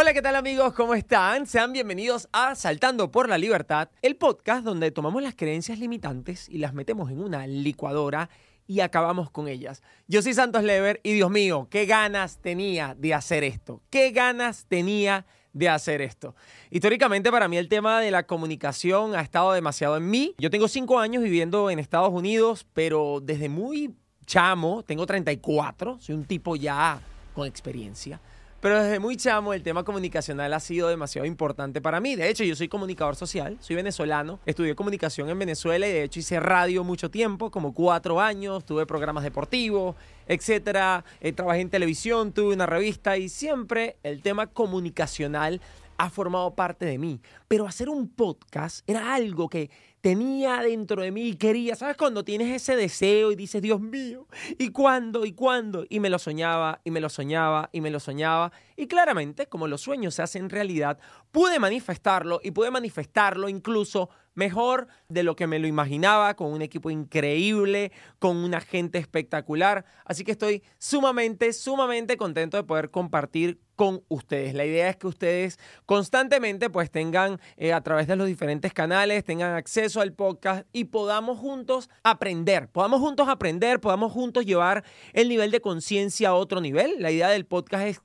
Hola, ¿qué tal amigos? ¿Cómo están? Sean bienvenidos a Saltando por la Libertad, el podcast donde tomamos las creencias limitantes y las metemos en una licuadora y acabamos con ellas. Yo soy Santos Lever y Dios mío, qué ganas tenía de hacer esto. Qué ganas tenía de hacer esto. Históricamente para mí el tema de la comunicación ha estado demasiado en mí. Yo tengo cinco años viviendo en Estados Unidos, pero desde muy chamo, tengo 34, soy un tipo ya con experiencia. Pero desde muy chamo el tema comunicacional ha sido demasiado importante para mí. De hecho, yo soy comunicador social, soy venezolano, estudié comunicación en Venezuela y de hecho hice radio mucho tiempo, como cuatro años, tuve programas deportivos, etcétera. Eh, trabajé en televisión, tuve una revista y siempre el tema comunicacional ha formado parte de mí. Pero hacer un podcast era algo que tenía dentro de mí y quería. ¿Sabes? Cuando tienes ese deseo y dices, Dios mío, ¿y cuándo? ¿Y cuándo? Y me lo soñaba, y me lo soñaba, y me lo soñaba. Y claramente, como los sueños se hacen realidad, pude manifestarlo y pude manifestarlo incluso mejor de lo que me lo imaginaba, con un equipo increíble, con una gente espectacular. Así que estoy sumamente, sumamente contento de poder compartir con ustedes. La idea es que ustedes constantemente pues tengan eh, a través de los diferentes canales, tengan acceso al podcast y podamos juntos aprender, podamos juntos aprender, podamos juntos llevar el nivel de conciencia a otro nivel. La idea del podcast es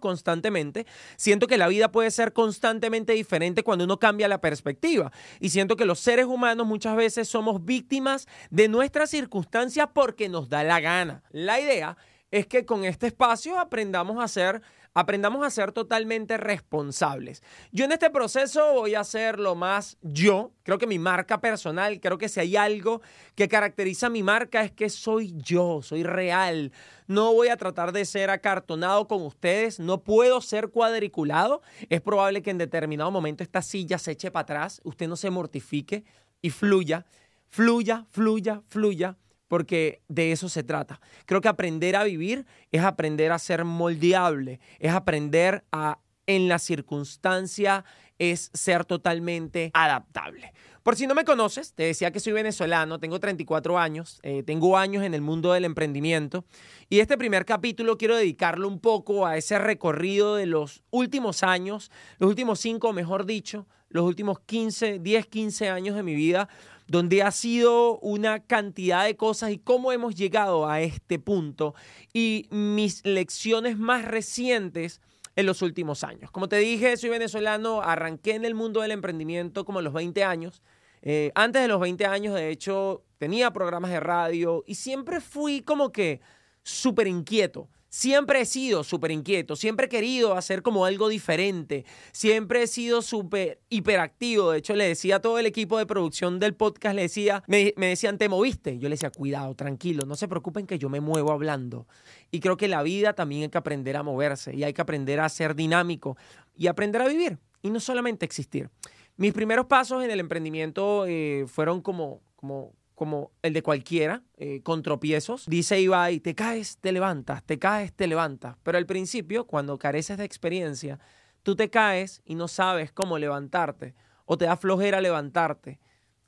constantemente. Siento que la vida puede ser constantemente diferente cuando uno cambia la perspectiva y siento que los seres humanos muchas veces somos víctimas de nuestras circunstancias porque nos da la gana. La idea es que con este espacio aprendamos a ser aprendamos a ser totalmente responsables. Yo en este proceso voy a ser lo más yo, creo que mi marca personal, creo que si hay algo que caracteriza mi marca es que soy yo, soy real. No voy a tratar de ser acartonado con ustedes, no puedo ser cuadriculado. Es probable que en determinado momento esta silla se eche para atrás, usted no se mortifique y fluya, fluya, fluya, fluya porque de eso se trata. Creo que aprender a vivir es aprender a ser moldeable, es aprender a, en la circunstancia, es ser totalmente adaptable. Por si no me conoces, te decía que soy venezolano, tengo 34 años, eh, tengo años en el mundo del emprendimiento y este primer capítulo quiero dedicarlo un poco a ese recorrido de los últimos años, los últimos cinco, mejor dicho, los últimos 15, 10, 15 años de mi vida, donde ha sido una cantidad de cosas y cómo hemos llegado a este punto y mis lecciones más recientes en los últimos años. Como te dije, soy venezolano, arranqué en el mundo del emprendimiento como a los 20 años. Eh, antes de los 20 años, de hecho, tenía programas de radio y siempre fui como que súper inquieto. Siempre he sido súper inquieto, siempre he querido hacer como algo diferente, siempre he sido súper hiperactivo. De hecho, le decía a todo el equipo de producción del podcast, le decía, me, decían, ¿te moviste? Yo le decía, cuidado, tranquilo, no se preocupen que yo me muevo hablando. Y creo que la vida también hay que aprender a moverse y hay que aprender a ser dinámico y aprender a vivir y no solamente existir. Mis primeros pasos en el emprendimiento eh, fueron como, como como el de cualquiera, eh, con tropiezos. Dice Ibai, te caes, te levantas, te caes, te levantas. Pero al principio, cuando careces de experiencia, tú te caes y no sabes cómo levantarte, o te da flojera levantarte,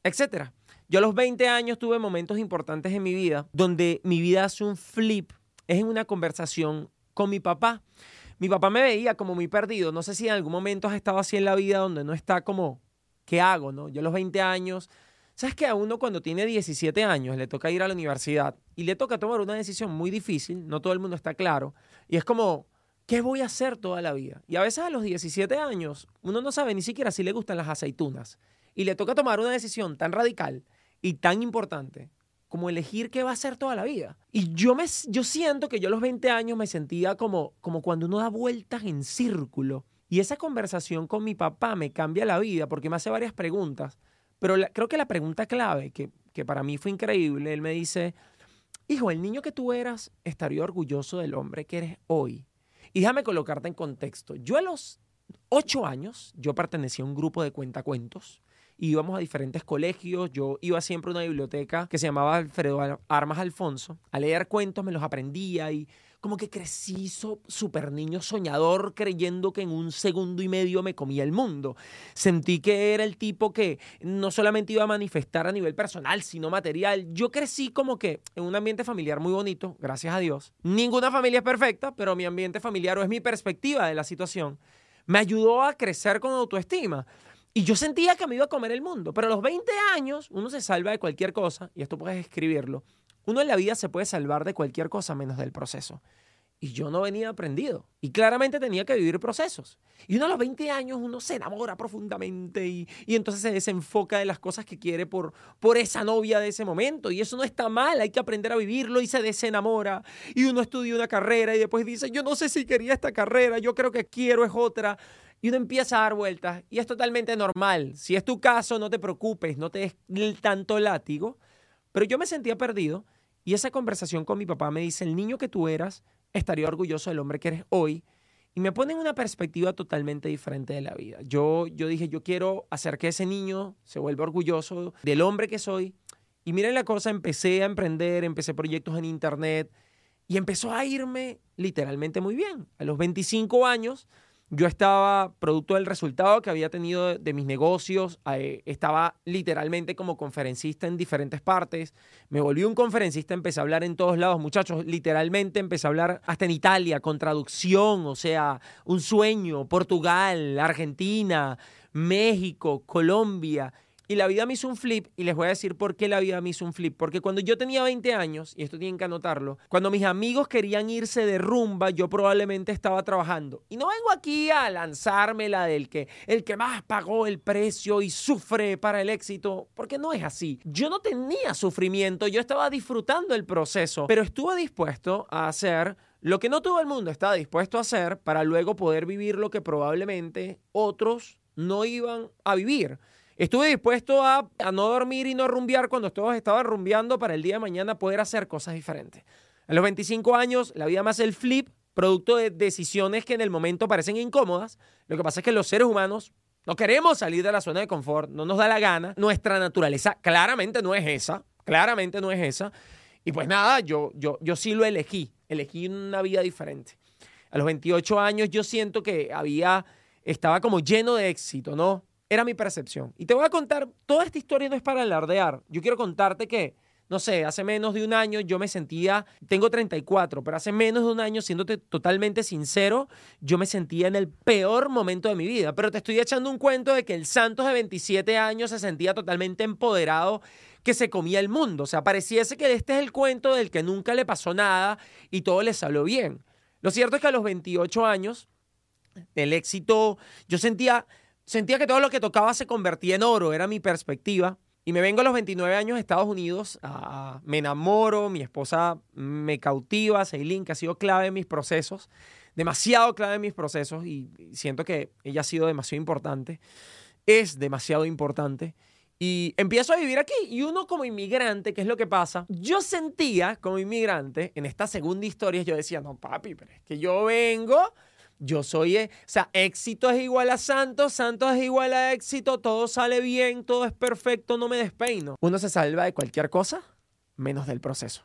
etc. Yo a los 20 años tuve momentos importantes en mi vida donde mi vida hace un flip. Es en una conversación con mi papá. Mi papá me veía como muy perdido. No sé si en algún momento has estado así en la vida donde no está como, ¿qué hago? No? Yo a los 20 años ¿Sabes que a uno cuando tiene 17 años le toca ir a la universidad y le toca tomar una decisión muy difícil, no todo el mundo está claro, y es como, ¿qué voy a hacer toda la vida? Y a veces a los 17 años uno no sabe ni siquiera si le gustan las aceitunas y le toca tomar una decisión tan radical y tan importante como elegir qué va a hacer toda la vida. Y yo, me, yo siento que yo a los 20 años me sentía como, como cuando uno da vueltas en círculo. Y esa conversación con mi papá me cambia la vida porque me hace varias preguntas pero creo que la pregunta clave, que, para mí fue increíble, él me dice, hijo, el niño que tú eras estaría orgulloso del hombre que eres hoy. Y déjame colocarte en contexto. Yo a los ocho años, yo pertenecía a un grupo de cuentacuentos íbamos a diferentes colegios. Yo iba siempre a una biblioteca que se llamaba Alfredo Armas Alfonso a leer cuentos, me los aprendía y como que crecí súper niño soñador creyendo que en un segundo y medio me comía el mundo. Sentí que era el tipo que no solamente iba a manifestar a nivel personal, sino material. Yo crecí como que en un ambiente familiar muy bonito, gracias a Dios. Ninguna familia es perfecta, pero mi ambiente familiar o es mi perspectiva de la situación, me ayudó a crecer con autoestima. Y yo sentía que me iba a comer el mundo, pero a los 20 años uno se salva de cualquier cosa, y esto puedes escribirlo. Uno en la vida se puede salvar de cualquier cosa menos del proceso. Y yo no venía aprendido. Y claramente tenía que vivir procesos. Y uno a los 20 años uno se enamora profundamente y, y, entonces se desenfoca de las cosas que quiere por, por esa novia de ese momento. Y eso no está mal, hay que aprender a vivirlo y se desenamora. Y uno estudia una carrera y después dice, yo no sé si quería esta carrera, yo creo que quiero es otra. Y uno empieza a dar vueltas y es totalmente normal. Si es tu caso, no te preocupes, no te des tanto látigo. Pero yo me sentía perdido y esa conversación con mi papá me dice, el niño que tú eras estaría orgulloso del hombre que eres hoy. Y me pone en una perspectiva totalmente diferente de la vida. Yo, yo dije, yo quiero hacer que ese niño se vuelva orgulloso del hombre que soy. Y miren la cosa, empecé a emprender, empecé proyectos en internet y empezó a irme literalmente muy bien. A los 25 años yo estaba, producto del resultado que había tenido de, mis negocios, eh, estaba literalmente como conferencista en diferentes partes. Me volví un conferencista, empecé a hablar en todos lados, muchachos, literalmente empecé a hablar hasta en Italia, con traducción, o sea, un sueño, Portugal, Argentina, México, Colombia. Y la vida me hizo un flip, y les voy a decir por qué la vida me hizo un flip. Porque cuando yo tenía 20 años, y esto tienen que anotarlo, cuando mis amigos querían irse de rumba, yo probablemente estaba trabajando. Y no vengo aquí a lanzarme la del que el que más pagó el precio y sufre para el éxito, porque no es así. Yo no tenía sufrimiento, yo estaba disfrutando el proceso, pero estuve dispuesto a hacer lo que no todo el mundo está dispuesto a hacer para luego poder vivir lo que probablemente otros no iban a vivir. Estuve dispuesto a, no dormir y no rumbear cuando todos estaban rumbeando para el día de mañana poder hacer cosas diferentes. A los 25 años, la vida más el flip, producto de decisiones que en el momento parecen incómodas. Lo que pasa es que los seres humanos no queremos salir de la zona de confort, no nos da la gana. Nuestra naturaleza claramente no es esa, claramente no es esa. Y pues nada, yo, yo, yo sí lo elegí, elegí una vida diferente. A los 28 años yo siento que había, estaba como lleno de éxito, ¿no? Era mi percepción. Y te voy a contar, toda esta historia no es para alardear. Yo quiero contarte que, no sé, hace menos de un año yo me sentía, tengo 34, pero hace menos de un año, siéndote totalmente sincero, yo me sentía en el peor momento de mi vida. Pero te estoy echando un cuento de que el Santos de 27 años se sentía totalmente empoderado que se comía el mundo. O sea, pareciese que este es el cuento del que nunca le pasó nada y todo le salió bien. Lo cierto es que a los 28 años, el éxito, yo sentía Sentía que todo lo que tocaba se convertía en oro, era mi perspectiva. Y me vengo a los 29 años a Estados Unidos, me enamoro, mi esposa me cautiva, Ceilín, que ha sido clave en mis procesos, demasiado clave en mis procesos y siento que ella ha sido demasiado importante, es demasiado importante. Y empiezo a vivir aquí y uno como inmigrante, ¿qué es lo que pasa? Yo sentía como inmigrante, en esta segunda historia, yo decía, no papi, pero es que yo vengo yo soy, eh, o sea, éxito es igual a santo, santo es igual a éxito, todo sale bien, todo es perfecto, no me despeino. Uno se salva de cualquier cosa menos del proceso.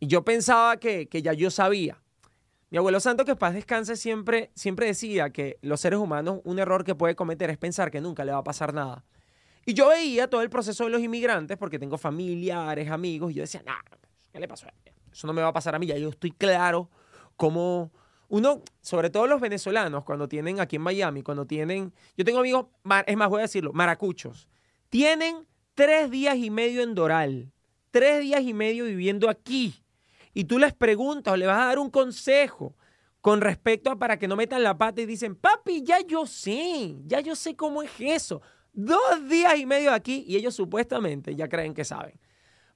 Y yo pensaba que, que ya yo sabía. Mi abuelo santo, que paz descanse, siempre, siempre decía que los seres humanos, un error que puede cometer es pensar que nunca le va a pasar nada. Y yo veía todo el proceso de los inmigrantes porque tengo familiares, amigos, y yo decía, nah, ¿qué le pasó? Eso no me va a pasar a mí, ya yo estoy claro cómo uno, sobre todo los venezolanos, cuando tienen aquí en Miami, cuando tienen, yo tengo amigos, es más, voy a decirlo, maracuchos, tienen tres días y medio en Doral, tres días y medio viviendo aquí, y tú les preguntas o le vas a dar un consejo con respecto a para que no metan la pata y dicen, papi, ya yo sé, ya yo sé cómo es eso. Dos días y medio aquí y ellos supuestamente ya creen que saben.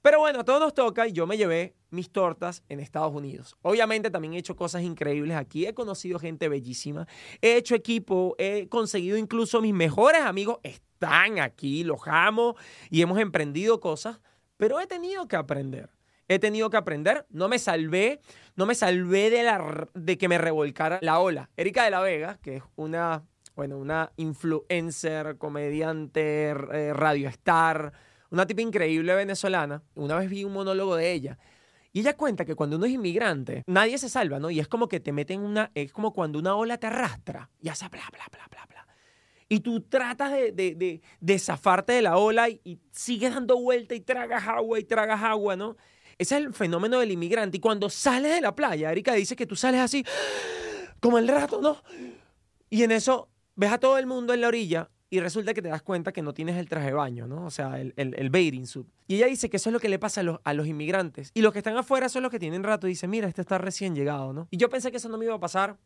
Pero bueno, a todos nos toca y yo me llevé mis tortas en Estados Unidos. Obviamente también he hecho cosas increíbles aquí, he conocido gente bellísima, he hecho equipo, he conseguido incluso mis mejores amigos están aquí, los amo y hemos emprendido cosas, pero he tenido que aprender. He tenido que aprender, no me salvé, no me salvé de, la, de que me revolcara la ola. Erika de la Vega, que es una, bueno, una influencer, comediante, eh, radio star, una tipa increíble venezolana. Una vez vi un monólogo de ella Y ella cuenta que cuando uno es inmigrante, nadie se salva, ¿no? Y es como que te meten una, es como cuando una ola te arrastra y hace bla, bla, bla, bla, bla. Y tú tratas de, de, de, zafarte de la ola y, y sigues dando vuelta y tragas agua y tragas agua, ¿no? Ese es el fenómeno del inmigrante. Y cuando sales de la playa, Erika dice que tú sales así, como el rato, ¿no? Y en eso ves a todo el mundo en la orilla y resulta que te das cuenta que no tienes el traje de baño, ¿no? O sea, el, el, bathing suit. Y ella dice que eso es lo que le pasa a los, a los inmigrantes. Y los que están afuera son los que tienen rato y dice, mira, este está recién llegado, ¿no? Y yo pensé que eso no me iba a pasar.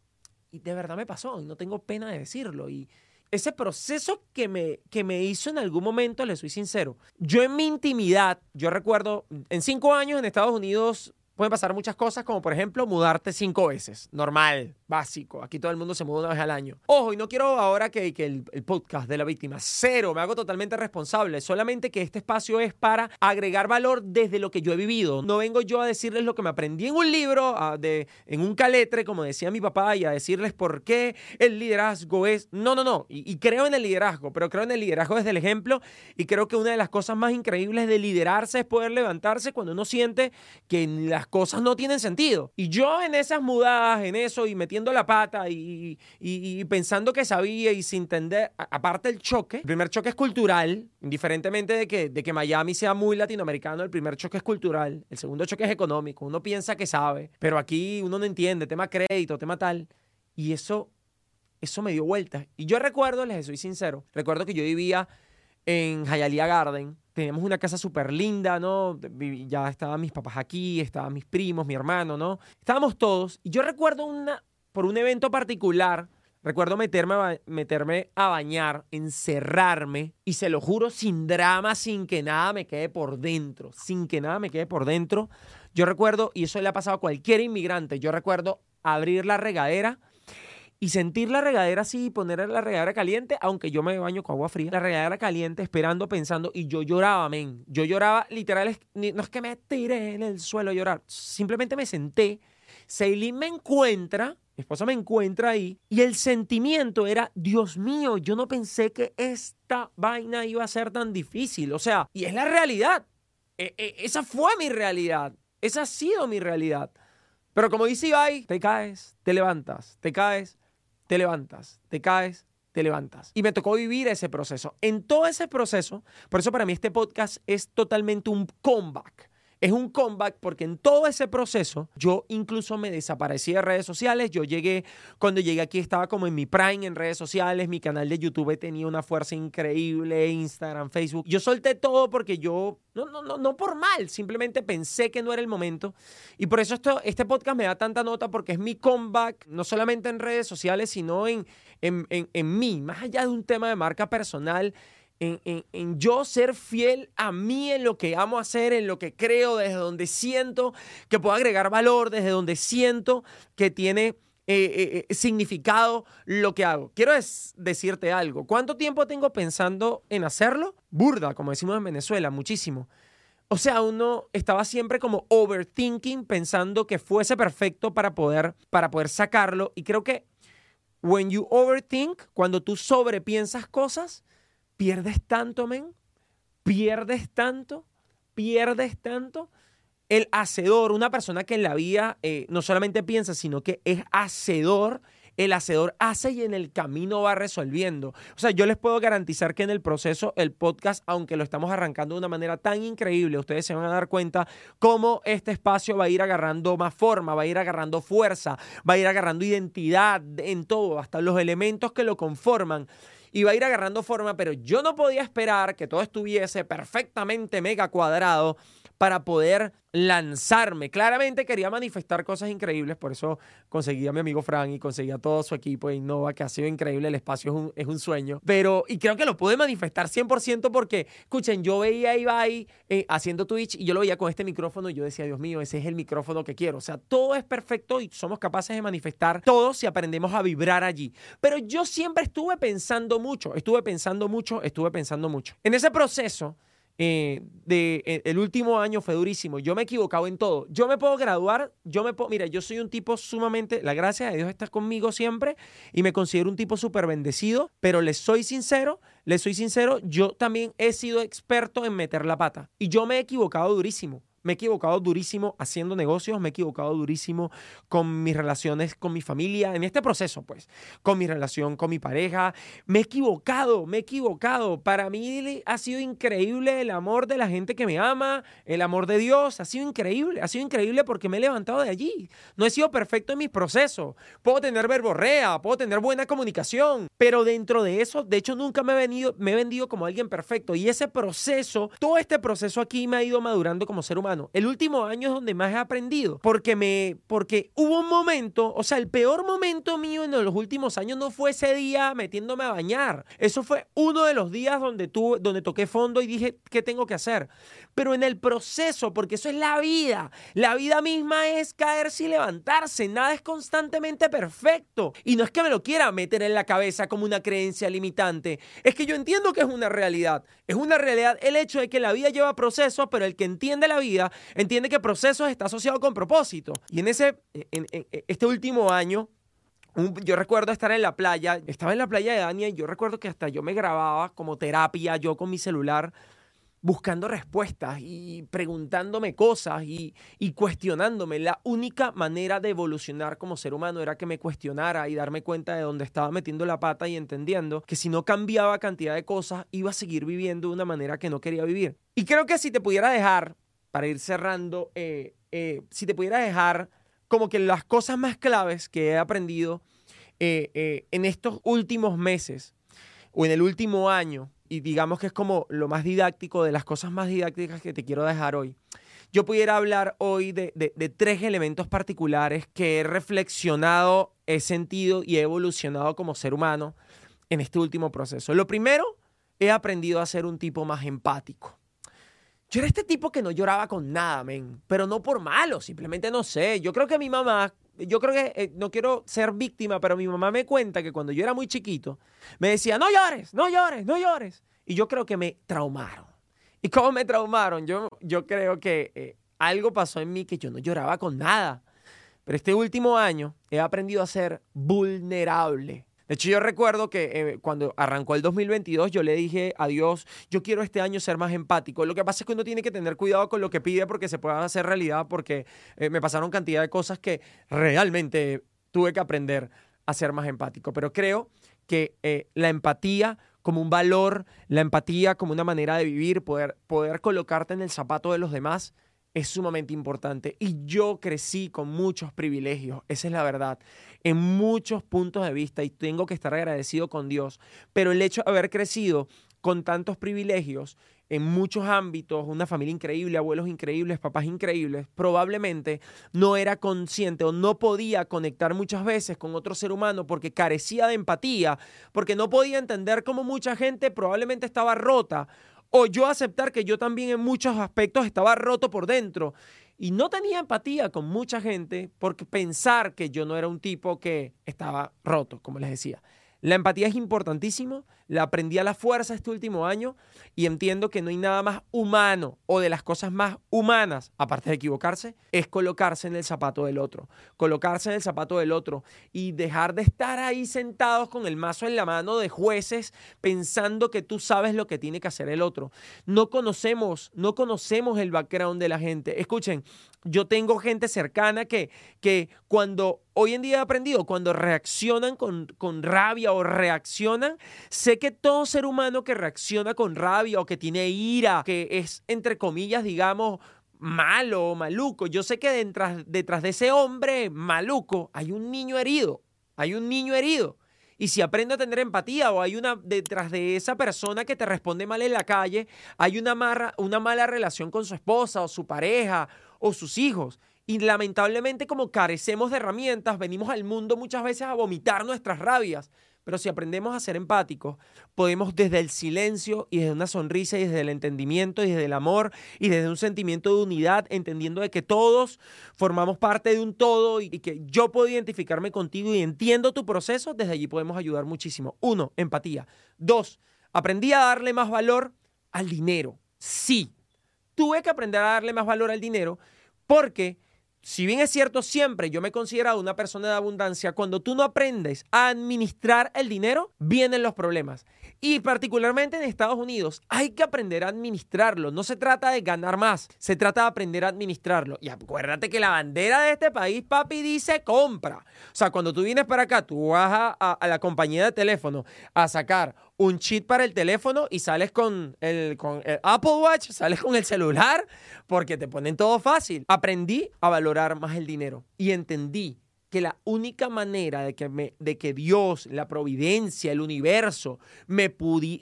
Y de verdad me pasó. Y no tengo pena de decirlo. Y ese proceso que me, que me hizo en algún momento, le soy sincero. Yo en mi intimidad, yo recuerdo, en cinco años en Estados Unidos pueden pasar muchas cosas, como por ejemplo mudarte cinco veces. Normal, básico. Aquí todo el mundo se muda una vez al año. Ojo, y no quiero ahora que, que el, podcast de la víctima, cero, me hago totalmente responsable. Solamente que este espacio es para agregar valor desde lo que yo he vivido. No vengo yo a decirles lo que me aprendí en un libro, de, en un caletre, como decía mi papá, y a decirles por qué el liderazgo es... No, no, no. Y, y creo en el liderazgo, pero creo en el liderazgo desde el ejemplo. Y creo que una de las cosas más increíbles de liderarse es poder levantarse cuando uno siente que las cosas no tienen sentido. Y yo en esas mudadas, en eso, y metiendo la pata y, pensando que sabía y sin entender, aparte el choque, el primer choque es cultural, indiferentemente de que, de que Miami sea muy latinoamericano, el primer choque es cultural, el segundo choque es económico, uno piensa que sabe, pero aquí uno no entiende, tema crédito, tema tal, y eso, eso me dio vueltas. Y yo recuerdo, les soy sincero, recuerdo que yo vivía en Hialeah Garden, teníamos una casa súper linda, ¿no? Ya estaban mis papás aquí, estaban mis primos, mi hermano, ¿no? Estábamos todos. Y yo recuerdo una, por un evento particular, recuerdo meterme a, meterme a bañar, encerrarme, y se lo juro, sin drama, sin que nada me quede por dentro, sin que nada me quede por dentro. Yo recuerdo, y eso le ha pasado a cualquier inmigrante, yo recuerdo abrir la regadera y sentir la regadera así, poner la regadera caliente, aunque yo me baño con agua fría, la regadera caliente, esperando, pensando, y yo lloraba, men. Yo lloraba, literal, no es que me tiré en el suelo a llorar, simplemente me senté. Seilin me encuentra, mi esposa me encuentra ahí, y el sentimiento era, Dios mío, yo no pensé que esta vaina iba a ser tan difícil. O sea, y es la realidad. E, e, esa fue mi realidad. Esa ha sido mi realidad. Pero como dice Ibai, te caes, te levantas, te caes, te levantas, te caes, te levantas. Y me tocó vivir ese proceso. En todo ese proceso, por eso para mí este podcast es totalmente un comeback es un comeback porque en todo ese proceso yo incluso me desaparecí de redes sociales. Yo llegué, cuando llegué aquí estaba como en mi prime en redes sociales, mi canal de YouTube tenía una fuerza increíble, Instagram, Facebook. Yo solté todo porque yo, no, no, no, no por mal, simplemente pensé que no era el momento. Y por eso esto, este podcast me da tanta nota porque es mi comeback, no solamente en redes sociales, sino en, en, en, en mí, más allá de un tema de marca personal en, yo ser fiel a mí en lo que amo hacer, en lo que creo, desde donde siento que puedo agregar valor, desde donde siento que tiene eh, eh, eh, significado lo que hago. Quiero decirte algo. ¿Cuánto tiempo tengo pensando en hacerlo? Burda, como decimos en Venezuela, muchísimo. O sea, uno estaba siempre como overthinking, pensando que fuese perfecto para poder, para poder sacarlo. Y creo que when you overthink, cuando tú sobrepiensas cosas, pierdes tanto, men, pierdes tanto, pierdes tanto. El hacedor, una persona que en la vida eh, no solamente piensa, sino que es hacedor, el hacedor hace y en el camino va resolviendo. O sea, yo les puedo garantizar que en el proceso, el podcast, aunque lo estamos arrancando de una manera tan increíble, ustedes se van a dar cuenta cómo este espacio va a ir agarrando más forma, va a ir agarrando fuerza, va a ir agarrando identidad en todo, hasta los elementos que lo conforman iba a ir agarrando forma, pero yo no podía esperar que todo estuviese perfectamente mega cuadrado para poder lanzarme. Claramente quería manifestar cosas increíbles, por eso conseguí a mi amigo Frank y conseguí a todo su equipo de Innova, que ha sido increíble, el espacio es un, sueño. Pero, y creo que lo pude manifestar 100% porque, escuchen, yo veía a Ibai eh, haciendo Twitch y yo lo veía con este micrófono y yo decía, Dios mío, ese es el micrófono que quiero. O sea, todo es perfecto y somos capaces de manifestar todo si aprendemos a vibrar allí. Pero yo siempre estuve pensando mucho, estuve pensando mucho, estuve pensando mucho. En ese proceso, eh, de, eh, el último año fue durísimo. Yo me he equivocado en todo. Yo me puedo graduar, yo me puedo, mira, yo soy un tipo sumamente, la gracia de Dios está conmigo siempre y me considero un tipo súper bendecido, pero les soy sincero, les soy sincero, yo también he sido experto en meter la pata y yo me he equivocado durísimo. Me he equivocado durísimo haciendo negocios, me he equivocado durísimo con mis relaciones con mi familia, en este proceso, pues, con mi relación con mi pareja. Me he equivocado, me he equivocado. Para mí ha sido increíble el amor de la gente que me ama, el amor de Dios, ha sido increíble, ha sido increíble porque me he levantado de allí. No he sido perfecto en mis procesos. Puedo tener verborrea, puedo tener buena comunicación, pero dentro de eso, de hecho, nunca me he, venido, me he vendido como alguien perfecto. Y ese proceso, todo este proceso aquí me ha ido madurando como ser humano el último año es donde más he aprendido, porque me, porque hubo un momento, o sea, el peor momento mío en los últimos años no fue ese día metiéndome a bañar. Eso fue uno de los días donde tuve, donde toqué fondo y dije, ¿qué tengo que hacer? Pero en el proceso, porque eso es la vida. La vida misma es caerse y levantarse. Nada es constantemente perfecto. Y no es que me lo quiera meter en la cabeza como una creencia limitante. Es que yo entiendo que es una realidad. Es una realidad el hecho de que la vida lleva procesos, pero el que entiende la vida entiende que procesos está asociado con propósito. Y en ese, este último año, yo recuerdo estar en la playa, estaba en la playa de Dania y yo recuerdo que hasta yo me grababa como terapia, yo con mi celular, buscando respuestas y preguntándome cosas y, y, cuestionándome. La única manera de evolucionar como ser humano era que me cuestionara y darme cuenta de dónde estaba metiendo la pata y entendiendo que si no cambiaba cantidad de cosas, iba a seguir viviendo de una manera que no quería vivir. Y creo que si te pudiera dejar para ir cerrando, eh, eh, si te pudiera dejar como que las cosas más claves que he aprendido eh, en estos últimos meses o en el último año, y digamos que es como lo más didáctico de las cosas más didácticas que te quiero dejar hoy, yo pudiera hablar hoy de, de tres elementos particulares que he reflexionado, he sentido y he evolucionado como ser humano en este último proceso. Lo primero, he aprendido a ser un tipo más empático. Yo era este tipo que no lloraba con nada, men, pero no por malo, simplemente no sé. Yo creo que mi mamá, yo creo que eh, no quiero ser víctima, pero mi mamá me cuenta que cuando yo era muy chiquito, me decía, no llores, no llores, no llores. Y yo creo que me traumaron. ¿Y cómo me traumaron? Yo, yo creo que eh, algo pasó en mí que yo no lloraba con nada. Pero este último año he aprendido a ser vulnerable. De hecho, yo recuerdo que eh, cuando arrancó el 2022, yo le dije a Dios, yo quiero este año ser más empático. Lo que pasa es que uno tiene que tener cuidado con lo que pide porque se pueda hacer realidad, porque eh, me pasaron cantidad de cosas que realmente tuve que aprender a ser más empático. Pero creo que eh, la empatía como un valor, la empatía como una manera de vivir, poder, poder colocarte en el zapato de los demás, es sumamente importante. Y yo crecí con muchos privilegios, esa es la verdad en muchos puntos de vista y tengo que estar agradecido con Dios. Pero el hecho de haber crecido con tantos privilegios en muchos ámbitos, una familia increíble, abuelos increíbles, papás increíbles, probablemente no era consciente o no podía conectar muchas veces con otro ser humano porque carecía de empatía, porque no podía entender cómo mucha gente probablemente estaba rota o yo aceptar que yo también en muchos aspectos estaba roto por dentro y no tenía empatía con mucha gente porque pensar que yo no era un tipo que estaba roto, como les decía. La empatía es importantísimo, la aprendí a la fuerza este último año y entiendo que no hay nada más humano o de las cosas más humanas, aparte de equivocarse, es colocarse en el zapato del otro, colocarse en el zapato del otro y dejar de estar ahí sentados con el mazo en la mano de jueces pensando que tú sabes lo que tiene que hacer el otro. No conocemos, no conocemos el background de la gente. Escuchen, yo tengo gente cercana que, que cuando hoy en día he aprendido, cuando reaccionan con, con, rabia o reaccionan, sé que todo ser humano que reacciona con rabia o que tiene ira, que es entre comillas, digamos, malo o maluco, yo sé que detrás, detrás de ese hombre maluco hay un niño herido, hay un niño herido. Y si aprendo a tener empatía o hay una detrás de esa persona que te responde mal en la calle, hay una, una mala relación con su esposa o su pareja o sus hijos. Y lamentablemente como carecemos de herramientas, venimos al mundo muchas veces a vomitar nuestras rabias. Pero si aprendemos a ser empáticos, podemos desde el silencio y desde una sonrisa y desde el entendimiento y desde el amor y desde un sentimiento de unidad, entendiendo de que todos formamos parte de un todo y que yo puedo identificarme contigo y entiendo tu proceso, desde allí podemos ayudar muchísimo. Uno, empatía. Dos, aprendí a darle más valor al dinero. Sí, tuve que aprender a darle más valor al dinero porque si bien es cierto, siempre yo me he considerado una persona de abundancia, cuando tú no aprendes a administrar el dinero, vienen los problemas. Y particularmente en Estados Unidos hay que aprender a administrarlo. No se trata de ganar más, se trata de aprender a administrarlo. Y acuérdate que la bandera de este país, papi, dice compra. O sea, cuando tú vienes para acá, tú vas a, la compañía de teléfono a sacar un chip para el teléfono y sales con el, con el Apple Watch, sales con el celular, porque te ponen todo fácil. Aprendí a valorar más el dinero y entendí que la única manera de que, me, de que Dios, la providencia, el universo, me,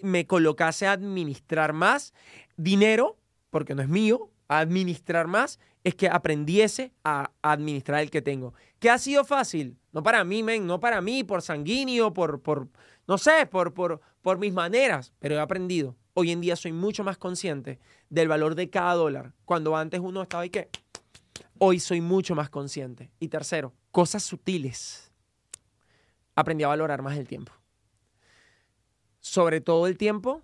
me colocase a administrar más dinero, porque no es mío, a administrar más, es que aprendiese a, administrar el que tengo. ¿Qué ha sido fácil? No para mí, men, no para mí, por sanguíneo, por, por no sé, por, por, por mis maneras, pero he aprendido. Hoy en día soy mucho más consciente del valor de cada dólar. Cuando antes uno estaba ahí que Hoy soy mucho más consciente. Y tercero, cosas sutiles. Aprendí a valorar más el tiempo. Sobre todo el tiempo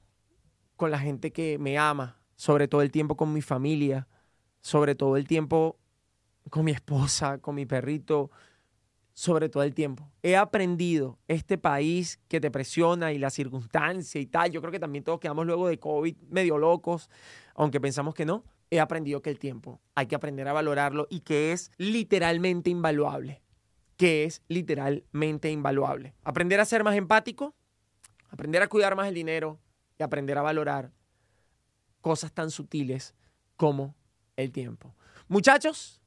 con la gente que me ama, sobre todo el tiempo con mi familia, sobre todo el tiempo con mi esposa, con mi perrito, sobre todo el tiempo. He aprendido este país que te presiona y la circunstancia y tal. Yo creo que también todos quedamos luego de COVID medio locos, aunque pensamos que no he aprendido que el tiempo hay que aprender a valorarlo y que es literalmente invaluable. Que es literalmente invaluable. Aprender a ser más empático, aprender a cuidar más el dinero y aprender a valorar cosas tan sutiles como el tiempo. Muchachos,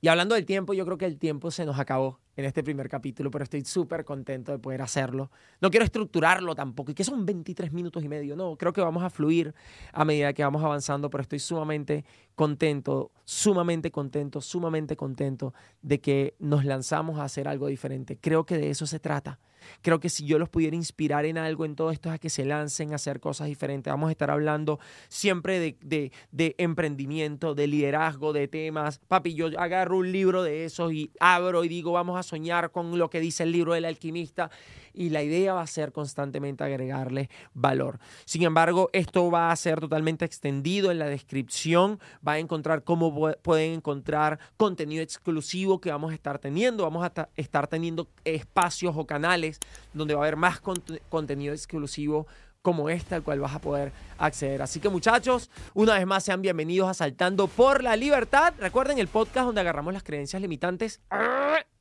y hablando del tiempo, yo creo que el tiempo se nos acabó en este primer capítulo, pero estoy súper contento de poder hacerlo. No quiero estructurarlo tampoco, y que son 23 minutos y medio, no, creo que vamos a fluir a medida que vamos avanzando, pero estoy sumamente contento, sumamente contento, sumamente contento de que nos lanzamos a hacer algo diferente. Creo que de eso se trata. Creo que si yo los pudiera inspirar en algo en todo esto es a que se lancen a hacer cosas diferentes. Vamos a estar hablando siempre de, de, emprendimiento, de liderazgo, de temas. Papi, yo agarro un libro de esos y abro y digo, vamos a soñar con lo que dice el libro del alquimista y la idea va a ser constantemente agregarle valor. Sin embargo, esto va a ser totalmente extendido en la descripción. Va a encontrar cómo pueden encontrar contenido exclusivo que vamos a estar teniendo. Vamos a estar teniendo espacios o canales donde va a haber más contenido exclusivo como este al cual vas a poder acceder. Así que muchachos, una vez más sean bienvenidos a Saltando por la Libertad. Recuerden el podcast donde agarramos las creencias limitantes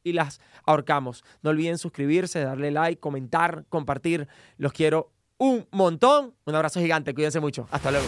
y las ahorcamos. No olviden suscribirse, darle like, comentar, compartir. Los quiero un montón. Un abrazo gigante. Cuídense mucho. Hasta luego.